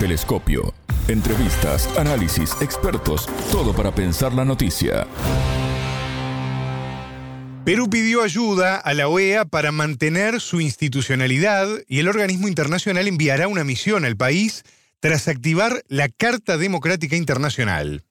Telescopio. Entrevistas, análisis, expertos, todo para pensar la noticia. Perú pidió ayuda a la OEA para mantener su institucionalidad y el organismo internacional enviará una misión al país tras activar la Carta Democrática Internacional.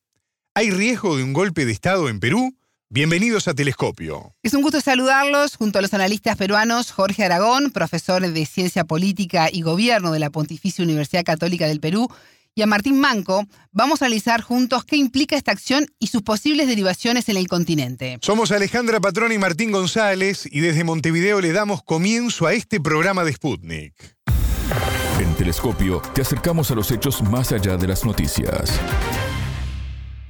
¿Hay riesgo de un golpe de Estado en Perú? Bienvenidos a Telescopio. Es un gusto saludarlos junto a los analistas peruanos Jorge Aragón, profesor de Ciencia Política y Gobierno de la Pontificia Universidad Católica del Perú, y a Martín Manco. Vamos a analizar juntos qué implica esta acción y sus posibles derivaciones en el continente. Somos Alejandra Patrón y Martín González y desde Montevideo le damos comienzo a este programa de Sputnik. En Telescopio te acercamos a los hechos más allá de las noticias.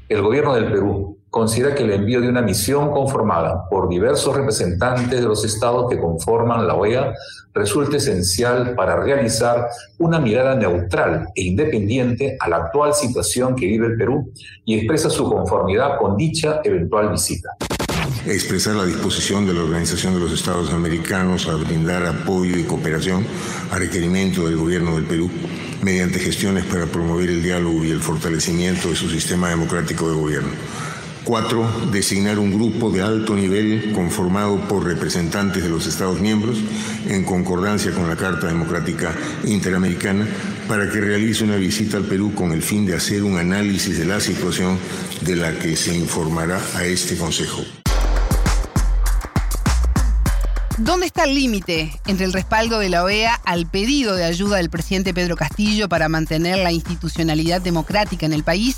El gobierno del Perú considera que el envío de una misión conformada por diversos representantes de los estados que conforman la OEA resulta esencial para realizar una mirada neutral e independiente a la actual situación que vive el Perú y expresa su conformidad con dicha eventual visita. Expresar la disposición de la Organización de los Estados Americanos a brindar apoyo y cooperación a requerimiento del Gobierno del Perú mediante gestiones para promover el diálogo y el fortalecimiento de su sistema democrático de gobierno. Cuatro, designar un grupo de alto nivel conformado por representantes de los Estados miembros en concordancia con la Carta Democrática Interamericana para que realice una visita al Perú con el fin de hacer un análisis de la situación de la que se informará a este Consejo. ¿Dónde está el límite entre el respaldo de la OEA al pedido de ayuda del presidente Pedro Castillo para mantener la institucionalidad democrática en el país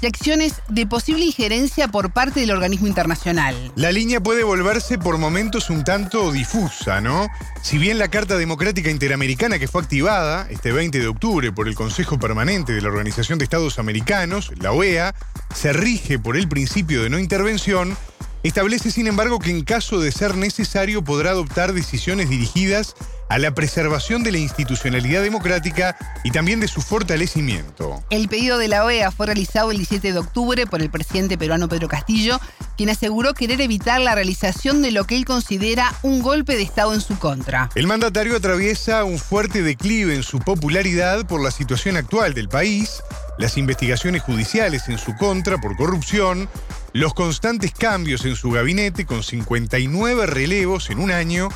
y acciones de posible injerencia por parte del organismo internacional. La línea puede volverse por momentos un tanto difusa, ¿no? Si bien la Carta Democrática Interamericana que fue activada este 20 de octubre por el Consejo Permanente de la Organización de Estados Americanos, la OEA, se rige por el principio de no intervención, establece sin embargo que en caso de ser necesario podrá adoptar decisiones dirigidas a la preservación de la institucionalidad democrática y también de su fortalecimiento. El pedido de la OEA fue realizado el 17 de octubre por el presidente peruano Pedro Castillo, quien aseguró querer evitar la realización de lo que él considera un golpe de Estado en su contra. El mandatario atraviesa un fuerte declive en su popularidad por la situación actual del país, las investigaciones judiciales en su contra por corrupción, los constantes cambios en su gabinete con 59 relevos en un año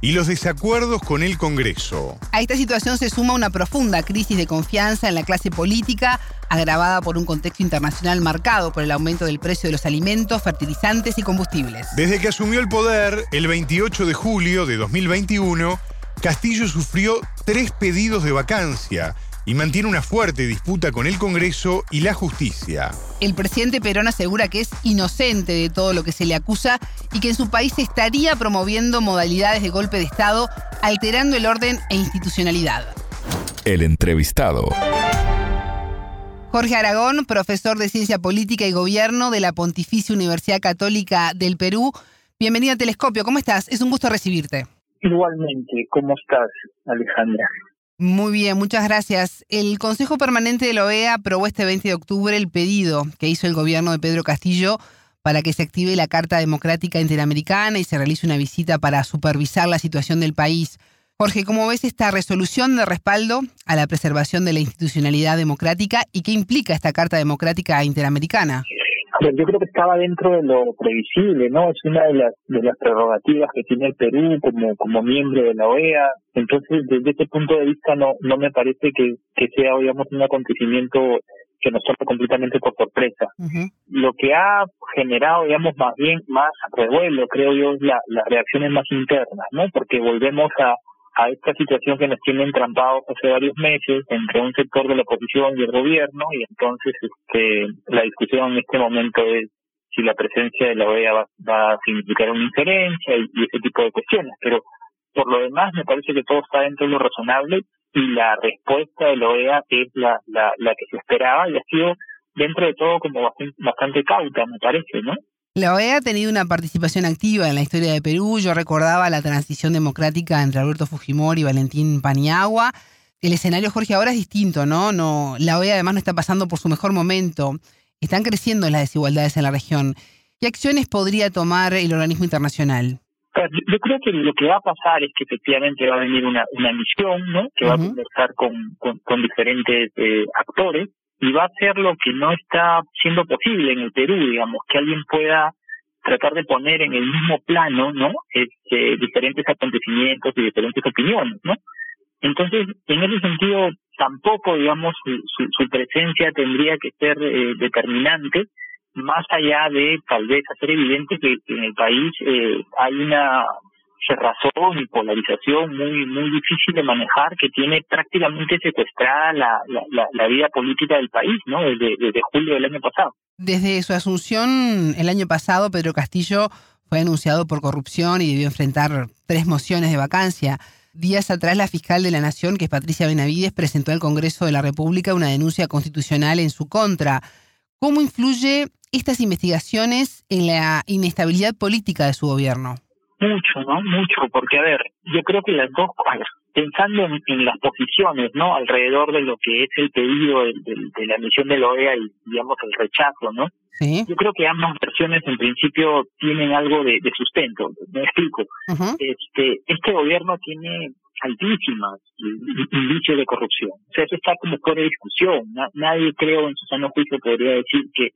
y los desacuerdos con el Congreso. A esta situación se suma una profunda crisis de confianza en la clase política, agravada por un contexto internacional marcado por el aumento del precio de los alimentos, fertilizantes y combustibles. Desde que asumió el poder, el 28 de julio de 2021, Castillo sufrió tres pedidos de vacancia y mantiene una fuerte disputa con el Congreso y la justicia. El presidente Perón asegura que es inocente de todo lo que se le acusa y que en su país estaría promoviendo modalidades de golpe de Estado, alterando el orden e institucionalidad. El entrevistado. Jorge Aragón, profesor de Ciencia Política y Gobierno de la Pontificia Universidad Católica del Perú. Bienvenido a Telescopio, ¿cómo estás? Es un gusto recibirte. Igualmente, ¿cómo estás, Alejandra? Muy bien, muchas gracias. El Consejo Permanente de la OEA aprobó este 20 de octubre el pedido que hizo el gobierno de Pedro Castillo para que se active la Carta Democrática Interamericana y se realice una visita para supervisar la situación del país. Jorge, ¿cómo ves esta resolución de respaldo a la preservación de la institucionalidad democrática y qué implica esta Carta Democrática Interamericana? Yo creo que estaba dentro de lo previsible, ¿no? Es una de las de las prerrogativas que tiene el Perú como como miembro de la OEA. Entonces, desde ese punto de vista, no no me parece que, que sea, digamos, un acontecimiento que nos tome completamente por sorpresa. Lo que ha generado, digamos, más bien más revuelo, creo yo, es la, las reacciones más internas, ¿no? Porque volvemos a a esta situación que nos tiene entrampados hace varios meses entre un sector de la oposición y el gobierno y entonces este la discusión en este momento es si la presencia de la OEA va, a significar una injerencia y, ese tipo de cuestiones pero por lo demás me parece que todo está dentro de lo razonable y la respuesta de la OEA es la, la, la que se esperaba y ha sido dentro de todo como bastante, bastante cauta me parece no la OEA ha tenido una participación activa en la historia de Perú. Yo recordaba la transición democrática entre Alberto Fujimori y Valentín Paniagua. El escenario, Jorge, ahora es distinto, ¿no? no la OEA además no está pasando por su mejor momento. Están creciendo las desigualdades en la región. ¿Qué acciones podría tomar el organismo internacional? Yo creo que lo que va a pasar es que efectivamente va a venir una, una misión, ¿no? Que va a conversar con, con, diferentes eh, actores y va a hacer lo que no está siendo posible en el Perú, digamos, que alguien pueda tratar de poner en el mismo plano, ¿no? Este, diferentes acontecimientos y diferentes opiniones, ¿no? Entonces, en ese sentido, tampoco, digamos, su, presencia tendría que ser eh, determinante, más allá de tal vez hacer evidente que en el país eh, hay una cerrazón y polarización muy muy difícil de manejar que tiene prácticamente secuestrada la, la, la vida política del país, ¿no? Desde, desde julio del año pasado. Desde su asunción el año pasado, Pedro Castillo fue anunciado por corrupción y debió enfrentar tres mociones de vacancia. Días atrás, la fiscal de la Nación, que es Patricia Benavides, presentó al Congreso de la República una denuncia constitucional en su contra. ¿Cómo influye estas investigaciones en la inestabilidad política de su gobierno? Mucho, ¿no? Mucho, porque a ver, yo creo que las dos, pensando en, las posiciones, ¿no? Alrededor de lo que es el pedido de, la misión de la OEA y, digamos, el rechazo, ¿no? Yo creo que ambas versiones en principio tienen algo de, sustento. Me explico. Este, este gobierno tiene altísimas indicios de corrupción. O sea, eso está como fuera de discusión. nadie, creo, en su sano juicio podría decir que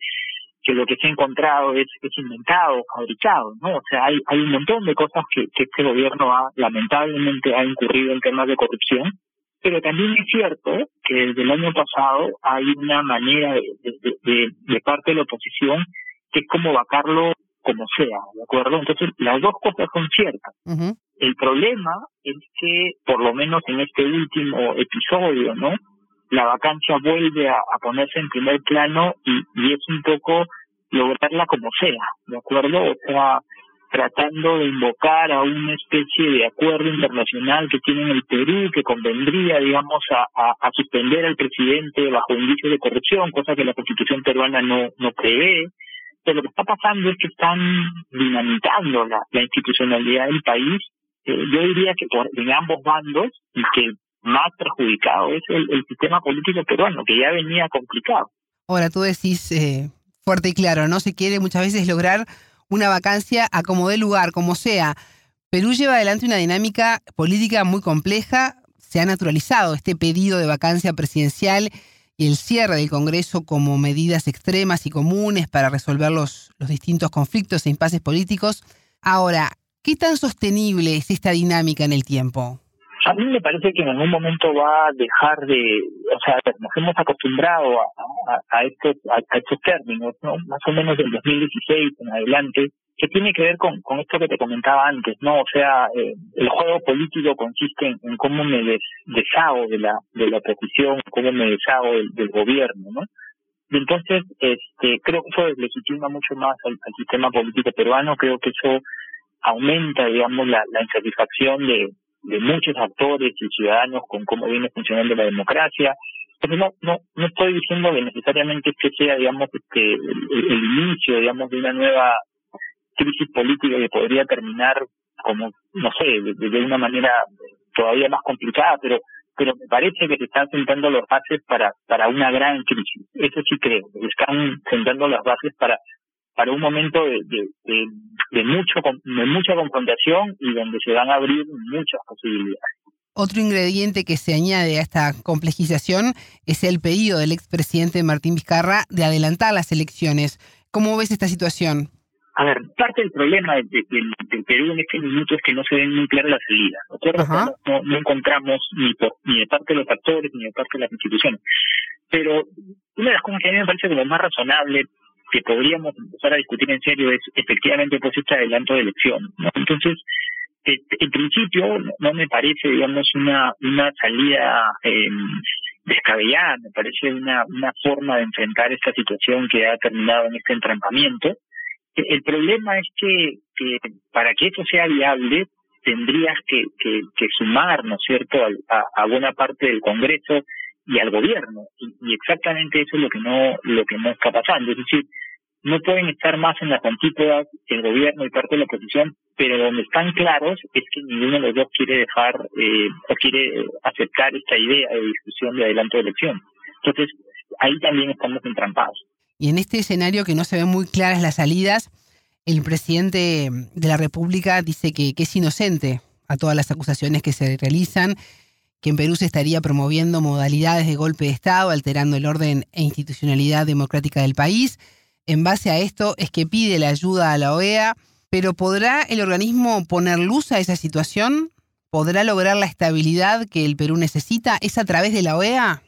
que lo que se ha encontrado es, es inventado, fabricado, ¿no? O sea, hay, hay un montón de cosas que, que este gobierno ha, lamentablemente, ha incurrido en temas de corrupción, pero también es cierto que desde el año pasado hay una manera de, de, de, parte de la oposición que es como vacarlo como sea, ¿de acuerdo? Entonces, las dos cosas son ciertas. El problema es que, por lo menos en este último episodio, ¿no? La vacancia vuelve a, ponerse en primer plano y, y, es un poco lograrla como sea, ¿de acuerdo? O sea, tratando de invocar a una especie de acuerdo internacional que tiene el Perú que convendría, digamos, a, suspender al presidente bajo indicio de corrupción, cosa que la constitución peruana no, no prevé. Pero lo que está pasando es que están dinamitando la, la institucionalidad del país, eh, yo diría que por, en ambos bandos, y que más perjudicado es el, sistema político peruano, que ya venía complicado. Ahora, tú decís eh, fuerte y claro, ¿no? Se quiere muchas veces lograr una vacancia a como dé lugar, como sea. Perú lleva adelante una dinámica política muy compleja, se ha naturalizado este pedido de vacancia presidencial y el cierre del Congreso como medidas extremas y comunes para resolver los, los distintos conflictos e impases políticos. Ahora, ¿qué tan sostenible es esta dinámica en el tiempo? A mí me parece que en algún momento va a dejar de, o sea, nos hemos acostumbrado a, estos, a, estos términos, ¿no? Más o menos del 2016 en adelante, que tiene que ver con, esto que te comentaba antes, ¿no? O sea, eh, el juego político consiste en, cómo me des, deshago de la, de la oposición, cómo me deshago del, gobierno, ¿no? Y entonces, este, creo que eso deslegitima mucho más al, sistema político peruano, creo que eso aumenta, digamos, la insatisfacción de, de muchos actores y ciudadanos con cómo viene funcionando la democracia. Pero no, no, no estoy diciendo que necesariamente que sea, digamos, este, el, inicio, digamos, de una nueva crisis política que podría terminar como, no sé, de, una manera todavía más complicada, pero pero me parece que se están sentando las bases para para una gran crisis. Eso sí creo, que están sentando las bases para para un momento de, de, de, mucho, de mucha confrontación y donde se van a abrir muchas posibilidades. Otro ingrediente que se añade a esta complejización es el pedido del expresidente Martín Vizcarra de adelantar las elecciones. ¿Cómo ves esta situación? A ver, parte del problema del, Perú en este minuto es que no se ven muy claras las salidas. ¿no? No, no, encontramos ni, ni de parte de los actores ni de parte de las instituciones. Pero una de las cosas que a mí me parece como más razonable que podríamos empezar a discutir en serio es efectivamente pues este adelanto de elección. ¿no? Entonces, eh, en principio no me parece, digamos, una, una salida eh, descabellada, me parece una, una forma de enfrentar esta situación que ha terminado en este entrampamiento. E, el problema es que, que para que eso sea viable tendrías que, que, sumar, ¿no es cierto?, a, a buena parte del Congreso y al gobierno y, exactamente eso es lo que no lo que no está pasando es decir no pueden estar más en las antípodas el gobierno y parte de la oposición pero donde están claros es que ninguno de los dos quiere dejar eh, o quiere aceptar esta idea de discusión de adelanto de elección entonces ahí también estamos entrampados y en este escenario que no se ven muy claras las salidas el presidente de la República dice que, que es inocente a todas las acusaciones que se realizan, que en Perú se estaría promoviendo modalidades de golpe de Estado, alterando el orden e institucionalidad democrática del país. En base a esto es que pide la ayuda a la OEA, pero ¿podrá el organismo poner luz a esa situación? ¿Podrá lograr la estabilidad que el Perú necesita? ¿Es a través de la OEA?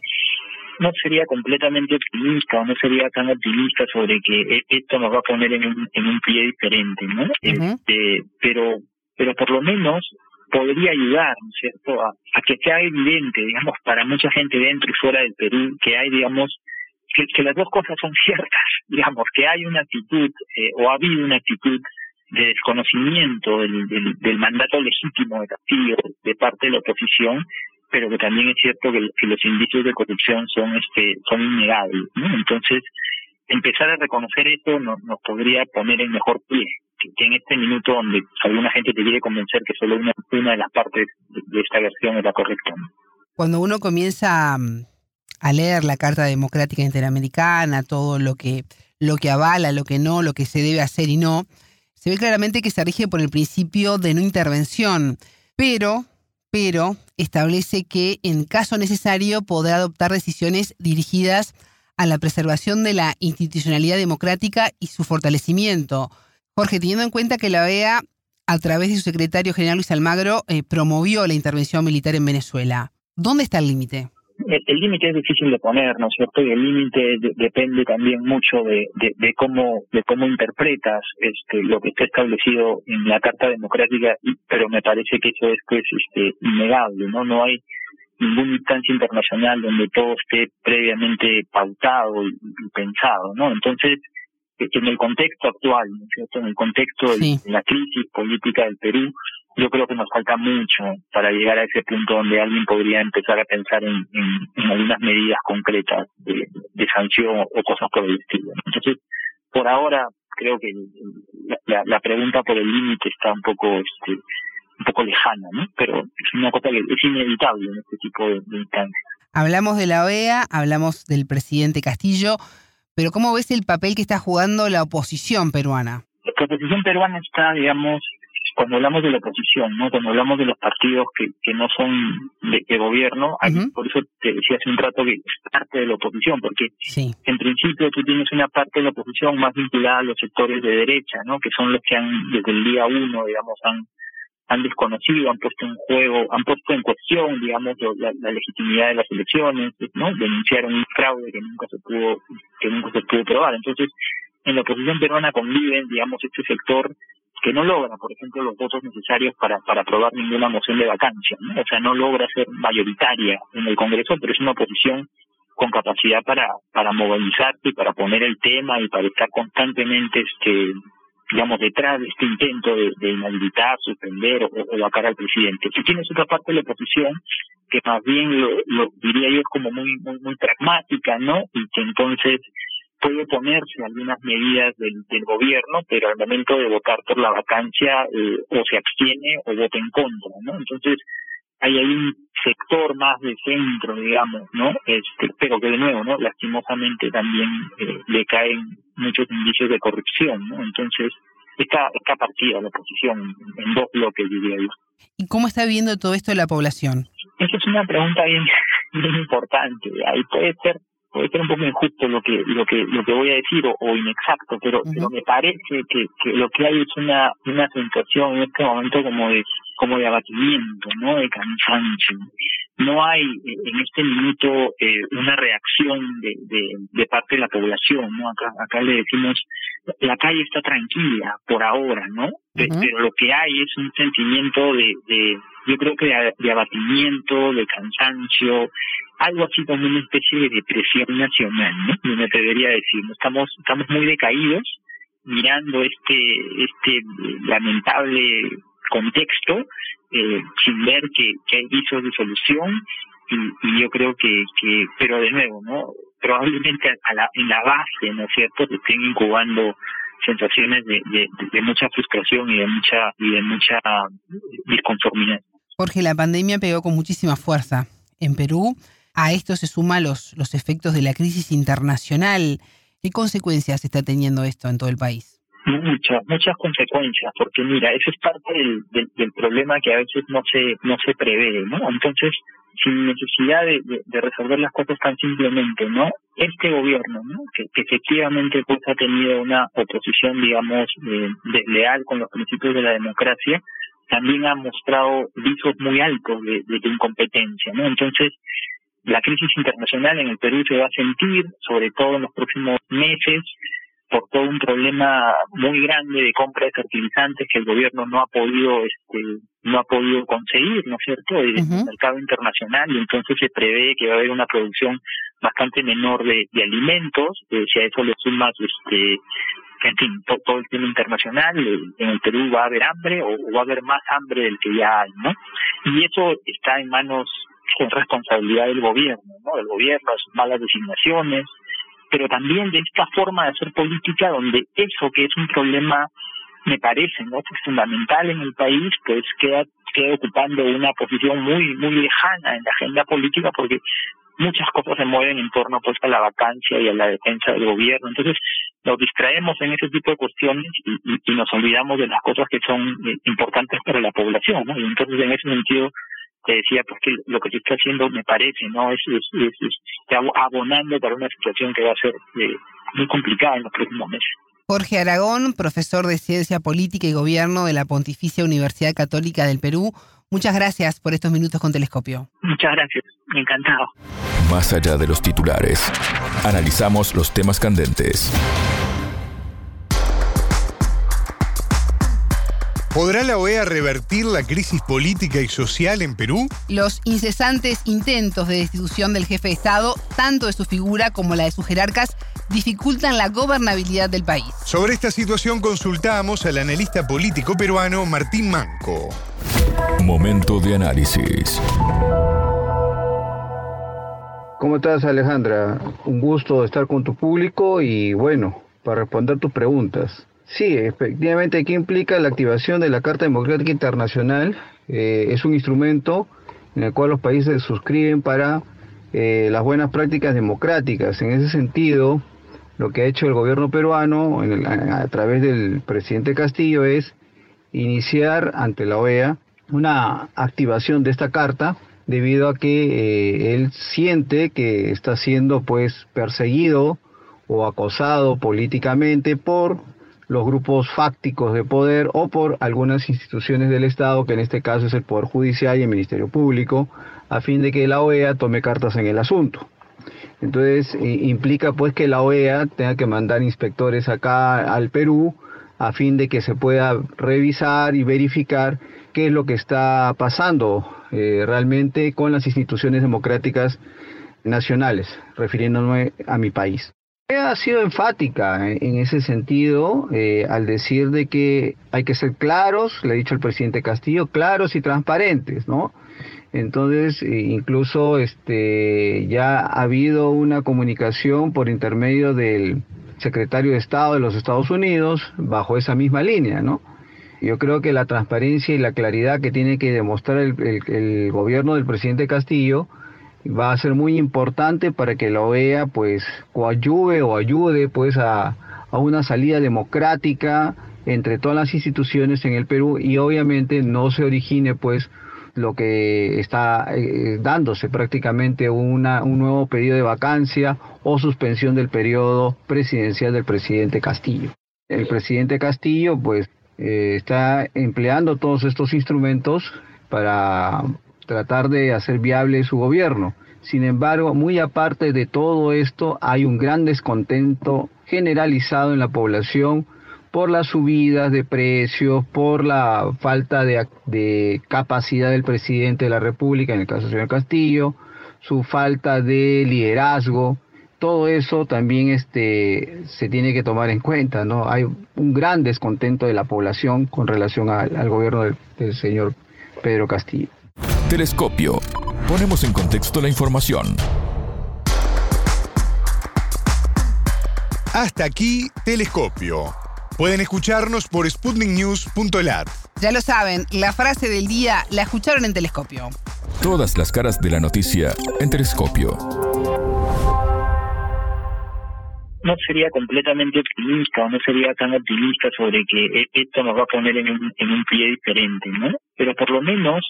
no sería completamente optimista o no sería tan optimista sobre que e, esto nos va a poner en un, en un pie diferente, ¿no? este, pero, pero por lo menos podría ayudar, ¿no es cierto?, a, que sea evidente, digamos, para mucha gente dentro y fuera del Perú, que hay, digamos, que, las dos cosas son ciertas, digamos, que hay una actitud eh, o ha habido una actitud de desconocimiento del, del, mandato legítimo de Castillo de parte de la oposición pero que también es cierto que, los indicios de corrupción son este son innegables entonces empezar a reconocer esto nos, nos podría poner en mejor pie que, en este minuto donde alguna gente te quiere convencer que solo una, de las partes de, esta versión es la correcta cuando uno comienza mm, a leer la Carta Democrática Interamericana todo lo que lo que avala lo que no lo que se debe hacer y no se ve claramente que se rige por el principio de no intervención pero pero establece que en caso necesario podrá adoptar decisiones dirigidas a la preservación de la institucionalidad democrática y su fortalecimiento. Jorge, teniendo en cuenta que la OEA, a través de su secretario general Luis Almagro, eh, promovió la intervención militar en Venezuela, ¿dónde está el límite? El límite es difícil de poner, ¿no es cierto? Y el límite depende también mucho de, de, cómo de cómo interpretas este lo que está establecido en la Carta Democrática, pero me parece que eso es pues este innegable, ¿no? No hay ninguna instancia internacional donde todo esté previamente pautado y, pensado, ¿no? Entonces, en el contexto actual, ¿no es cierto? En el contexto de la crisis política del Perú, yo creo que nos falta mucho para llegar a ese punto donde alguien podría empezar a pensar en, en, algunas medidas concretas de, de, sanción o cosas por el estilo. Entonces, por ahora creo que la, la pregunta por el límite está un poco este, un poco lejana, ¿no? Pero es una cosa que es inevitable en este tipo de, de instancias. Hablamos de la OEA, hablamos del presidente Castillo, pero ¿cómo ves el papel que está jugando la oposición peruana? La oposición peruana está, digamos, cuando hablamos de la oposición, ¿no? Cuando hablamos de los partidos que, que no son de, gobierno, por eso te decía hace un rato que es parte de la oposición, porque en principio tú tienes una parte de la oposición más vinculada a los sectores de derecha, ¿no? Que son los que han, desde el día uno, digamos, han han desconocido, han puesto en juego, han puesto en cuestión, digamos, la, la legitimidad de las elecciones, ¿no? Denunciaron un fraude que nunca se pudo, que nunca se pudo probar. Entonces, en la oposición peruana conviven, digamos, este sector que no logra, por ejemplo, los votos necesarios para, para aprobar ninguna moción de vacancia, ¿no? O sea, no logra ser mayoritaria en el Congreso, pero es una oposición con capacidad para, para movilizarse y para poner el tema y para estar constantemente, este, digamos, detrás de este intento de, inhabilitar, suspender o, o, vacar al presidente. Si tienes otra parte de la oposición que más bien lo, lo diría yo es como muy, muy, muy pragmática, ¿no? Y que entonces puede ponerse algunas medidas del, del gobierno, pero al momento de votar por la vacancia eh, o se abstiene o vota en contra, ¿no? Entonces hay ahí un sector más de centro, digamos, ¿no? Este, pero que de nuevo, ¿no? Lastimosamente también eh, le caen muchos indicios de corrupción, ¿no? Entonces está, está partida la oposición en dos bloques, diría yo. ¿Y cómo está viviendo todo esto la población? Esa es una pregunta bien, bien importante. Ahí puede ser puede ser un poco injusto lo que lo que lo que voy a decir o, inexacto pero, pero me parece que, que lo que hay es una una sensación en este momento como de como de abatimiento no de cansancio no hay eh, en este minuto eh, una reacción de, de, de parte de la población no acá acá le decimos la calle está tranquila por ahora no pero lo que hay es un sentimiento de, de yo creo que de, abatimiento, de cansancio, algo así como una especie de depresión nacional, ¿no? Me atrevería a decir, estamos, estamos muy decaídos mirando este, este lamentable contexto, eh, sin ver que, que hay visos de solución, y, y yo creo que, que, pero de nuevo, ¿no? Probablemente a la, en la base, ¿no es cierto?, que estén incubando sensaciones de, mucha frustración y de mucha y de mucha disconformidad. Jorge, la pandemia pegó con muchísima fuerza en Perú. A esto se suman los, los efectos de la crisis internacional. ¿Qué consecuencias está teniendo esto en todo el país? Muchas, muchas consecuencias, porque mira, eso es parte del, del, problema que a veces no se, no se prevé, ¿no? Entonces, sin necesidad de, de, resolver las cosas tan simplemente, ¿no? Este gobierno, ¿no? Que, que efectivamente pues ha tenido una oposición, digamos, eh, desleal con los principios de la democracia, también ha mostrado visos muy altos de, de incompetencia, ¿no? Entonces, la crisis internacional en el Perú se va a sentir, sobre todo en los próximos meses, por todo un problema muy grande de compra de fertilizantes que el gobierno no ha podido este no ha podido conseguir, ¿no es cierto?, en el mercado internacional y entonces se prevé que va a haber una producción bastante menor de, alimentos, eh, si a eso le sumas este en fin, todo el tema internacional, eh, en el Perú va a haber hambre o, va a haber más hambre del que ya hay, ¿no? Y eso está en manos, en responsabilidad del gobierno, ¿no? Del gobierno, sus malas designaciones, pero también de esta forma de hacer política donde eso que es un problema me parece no pues fundamental en el país pues queda queda ocupando una posición muy muy lejana en la agenda política porque muchas cosas se mueven en torno pues a la vacancia y a la defensa del gobierno. Entonces nos distraemos en ese tipo de cuestiones y, y, nos olvidamos de las cosas que son eh, importantes para la población y entonces en ese sentido te decía pues que lo que se está haciendo me parece no es, es, abonando para una situación que va a ser eh, muy complicada en los próximos meses Jorge Aragón, profesor de Ciencia Política y Gobierno de la Pontificia Universidad Católica del Perú. Muchas gracias por estos minutos con Telescopio. Muchas gracias, encantado. Más allá de los titulares, analizamos los temas candentes ¿Podrá la OEA revertir la crisis política y social en Perú? Los incesantes intentos de destitución del jefe de Estado, tanto de su figura como la de sus jerarcas, dificultan la gobernabilidad del país. Sobre esta situación consultamos al analista político peruano Martín Manco. Momento de análisis. ¿Cómo estás Alejandra? Un gusto estar con tu público y bueno, para responder tus preguntas. Sí, efectivamente, ¿qué implica la activación de la Carta Democrática Internacional? Eh, es un instrumento en el cual los países se suscriben para eh, las buenas prácticas democráticas. En ese sentido, lo que ha hecho el gobierno peruano a, través del presidente Castillo es iniciar ante la OEA una activación de esta carta debido a que eh, él siente que está siendo pues perseguido o acosado políticamente por los grupos fácticos de poder o por algunas instituciones del Estado, que en este caso es el Poder Judicial y el Ministerio Público, a fin de que la OEA tome cartas en el asunto. Entonces implica pues que la OEA tenga que mandar inspectores acá al Perú a fin de que se pueda revisar y verificar qué es lo que está pasando eh, realmente con las instituciones democráticas nacionales, refiriéndome a mi país ha sido enfática en ese sentido eh, al decir de que hay que ser claros, le ha dicho el presidente Castillo, claros y transparentes, ¿no? Entonces, eh, incluso este ya ha habido una comunicación por intermedio del secretario de Estado de los Estados Unidos bajo esa misma línea, ¿no? Yo creo que la transparencia y la claridad que tiene que demostrar el gobierno del presidente Castillo va a ser muy importante para que la OEA pues coadyuve o ayude pues a, una salida democrática entre todas las instituciones en el Perú y obviamente no se origine pues lo que está eh, dándose prácticamente una, un nuevo periodo de vacancia o suspensión del periodo presidencial del presidente Castillo. El presidente Castillo pues eh, está empleando todos estos instrumentos para tratar de hacer viable su gobierno. Sin embargo, muy aparte de todo esto, hay un gran descontento generalizado en la población por las subidas de precios, por la falta de, capacidad del presidente de la República, en el caso del señor Castillo, su falta de liderazgo, todo eso también este, se tiene que tomar en cuenta, ¿no? Hay un gran descontento de la población con relación al, gobierno del señor Pedro Castillo. Telescopio. Ponemos en contexto la información. Hasta aquí, Telescopio. Pueden escucharnos por sputniknews.lat. Ya lo saben, la frase del día la escucharon en Telescopio. Todas las caras de la noticia en Telescopio. no sería completamente optimista o no sería tan optimista sobre que e, esto nos va a poner en un, en un pie diferente, ¿no? Pero por lo menos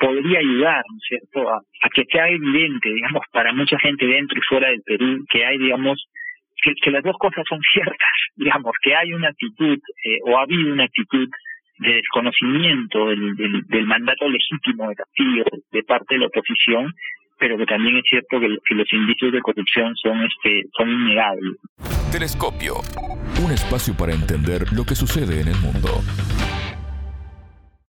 podría ayudar, ¿no es cierto?, a, que sea evidente, digamos, para mucha gente dentro y fuera del Perú, que hay, digamos, que, las dos cosas son ciertas, digamos, que hay una actitud eh, o ha habido una actitud de desconocimiento del, del, mandato legítimo de Castillo de parte de la oposición, pero que también es cierto que, que los indicios de corrupción son este son innegables. Telescopio, un espacio para entender lo que sucede en el mundo.